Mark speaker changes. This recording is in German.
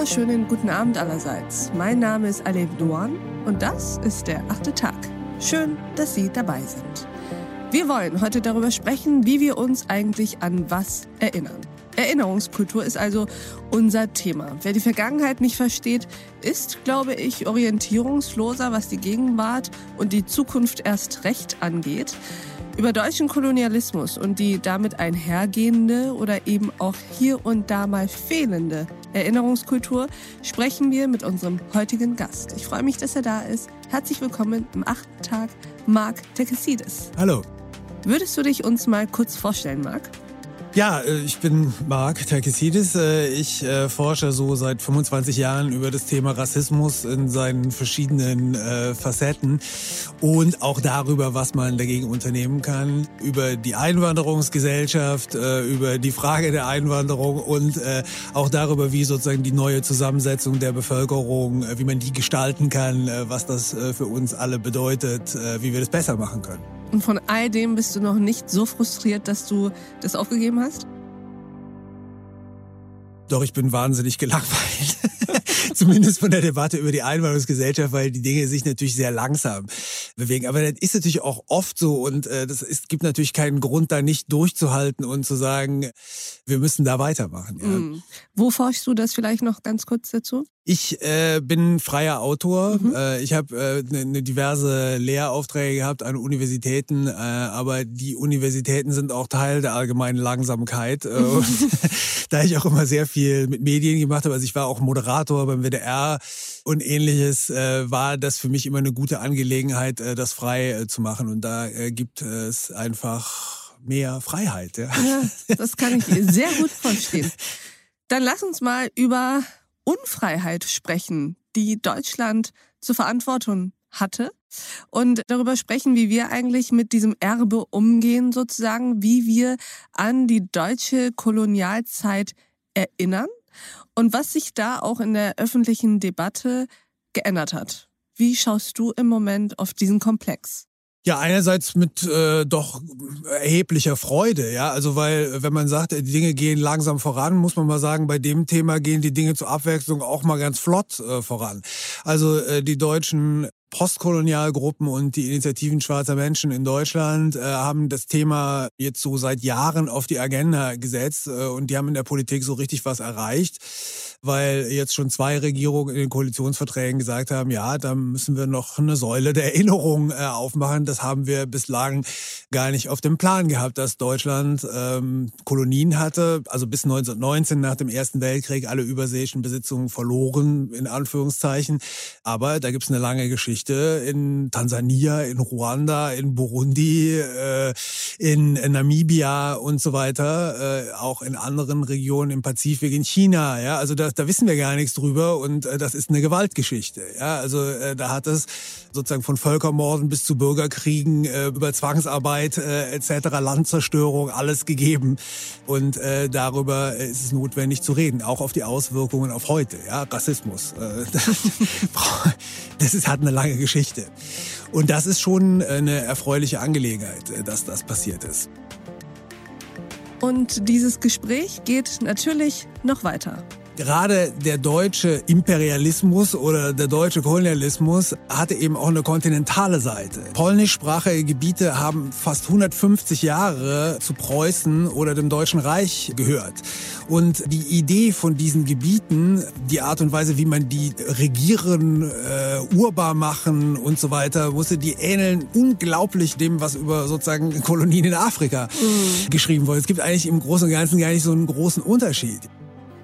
Speaker 1: wunderschönen guten Abend allerseits. Mein Name ist Alev Duan und das ist der achte Tag. Schön, dass Sie dabei sind. Wir wollen heute darüber sprechen, wie wir uns eigentlich an was erinnern. Erinnerungskultur ist also unser Thema. Wer die Vergangenheit nicht versteht, ist, glaube ich, orientierungsloser, was die Gegenwart und die Zukunft erst recht angeht. Über deutschen Kolonialismus und die damit einhergehende oder eben auch hier und da mal fehlende Erinnerungskultur sprechen wir mit unserem heutigen Gast. Ich freue mich, dass er da ist. Herzlich willkommen im achten Tag, Marc Tekesides.
Speaker 2: Hallo.
Speaker 1: Würdest du dich uns mal kurz vorstellen, Marc?
Speaker 2: Ja, äh, ich bin Marc Terkesidis. Äh, ich äh, forsche so seit 25 Jahren über das Thema Rassismus in seinen verschiedenen Facetten und auch darüber, was man dagegen unternehmen kann, über die Einwanderungsgesellschaft, über die Frage der Einwanderung und auch darüber, wie sozusagen die neue Zusammensetzung der Bevölkerung, wie man die gestalten kann, was das für uns alle bedeutet, wie wir das besser machen können.
Speaker 1: Und von all dem bist du noch nicht so frustriert, dass du das aufgegeben hast?
Speaker 2: Doch, ich bin wahnsinnig gelangweilt. Zumindest von der Debatte über die Einwanderungsgesellschaft, weil die Dinge sich natürlich sehr langsam bewegen. Aber das ist natürlich auch oft so und äh, das ist, gibt natürlich keinen Grund, da nicht durchzuhalten und zu sagen, wir müssen da weitermachen. Ja. Mhm.
Speaker 1: Wo forschst du das vielleicht noch ganz kurz dazu?
Speaker 2: Ich äh, bin freier Autor. Mhm. Äh, ich habe äh, ne, ne diverse Lehraufträge gehabt an Universitäten, äh, aber die Universitäten sind auch Teil der allgemeinen Langsamkeit. Äh, und da ich auch immer sehr viel mit Medien gemacht habe, also ich war auch Moderator beim WDR und ähnliches, äh, war das für mich immer eine gute Angelegenheit, äh, das frei äh, zu machen. Und da äh, gibt es einfach mehr Freiheit. Ja.
Speaker 1: ja, das kann ich sehr gut verstehen. Dann lass uns mal über Unfreiheit sprechen, die Deutschland zur Verantwortung hatte und darüber sprechen, wie wir eigentlich mit diesem Erbe umgehen, sozusagen, wie wir an die deutsche Kolonialzeit erinnern und was sich da auch in der öffentlichen Debatte geändert hat. Wie schaust du im Moment auf diesen Komplex?
Speaker 2: Ja, einerseits mit äh, doch erheblicher Freude, ja. Also weil, wenn man sagt, die Dinge gehen langsam voran, muss man mal sagen, bei dem Thema gehen die Dinge zur Abwechslung auch mal ganz flott äh, voran. Also äh, die Deutschen Postkolonialgruppen und die Initiativen schwarzer Menschen in Deutschland äh, haben das Thema jetzt so seit Jahren auf die Agenda gesetzt äh, und die haben in der Politik so richtig was erreicht weil jetzt schon zwei Regierungen in den Koalitionsverträgen gesagt haben, ja, da müssen wir noch eine Säule der Erinnerung äh, aufmachen. Das haben wir bislang gar nicht auf dem Plan gehabt, dass Deutschland ähm, Kolonien hatte, also bis 1919 nach dem Ersten Weltkrieg alle überseeischen Besitzungen verloren, in Anführungszeichen. Aber da gibt's eine lange Geschichte in Tansania, in Ruanda, in Burundi, äh, in, in Namibia und so weiter, äh, auch in anderen Regionen im Pazifik, in China. Ja, also da da, wissen wir gar nichts drüber und äh, das ist eine Gewaltgeschichte. Ja, also äh, da hat es sozusagen von Völkermorden bis zu Bürgerkriegen äh, über Zwangsarbeit äh, etc. Landzerstörung alles gegeben und darüber ist es notwendig zu reden, auch auf die Auswirkungen auf heute. Ja, Rassismus. Das ist hat eine lange Geschichte und das ist schon eine erfreuliche Angelegenheit, äh, dass das passiert ist.
Speaker 1: Und dieses Gespräch geht natürlich noch weiter
Speaker 2: gerade der deutsche Imperialismus oder der deutsche Kolonialismus hatte eben auch eine kontinentale Seite. Polnischsprachige Gebiete haben fast 150 Jahre zu Preußen oder dem Deutschen Reich gehört. Und die Idee von diesen Gebieten, die Art und Weise, wie man die regieren, äh, urbar machen und so weiter, musste die ähneln unglaublich dem, was über sozusagen Kolonien in Afrika mhm. geschrieben wurde. Es gibt eigentlich im Großen und Ganzen gar nicht so einen großen Unterschied.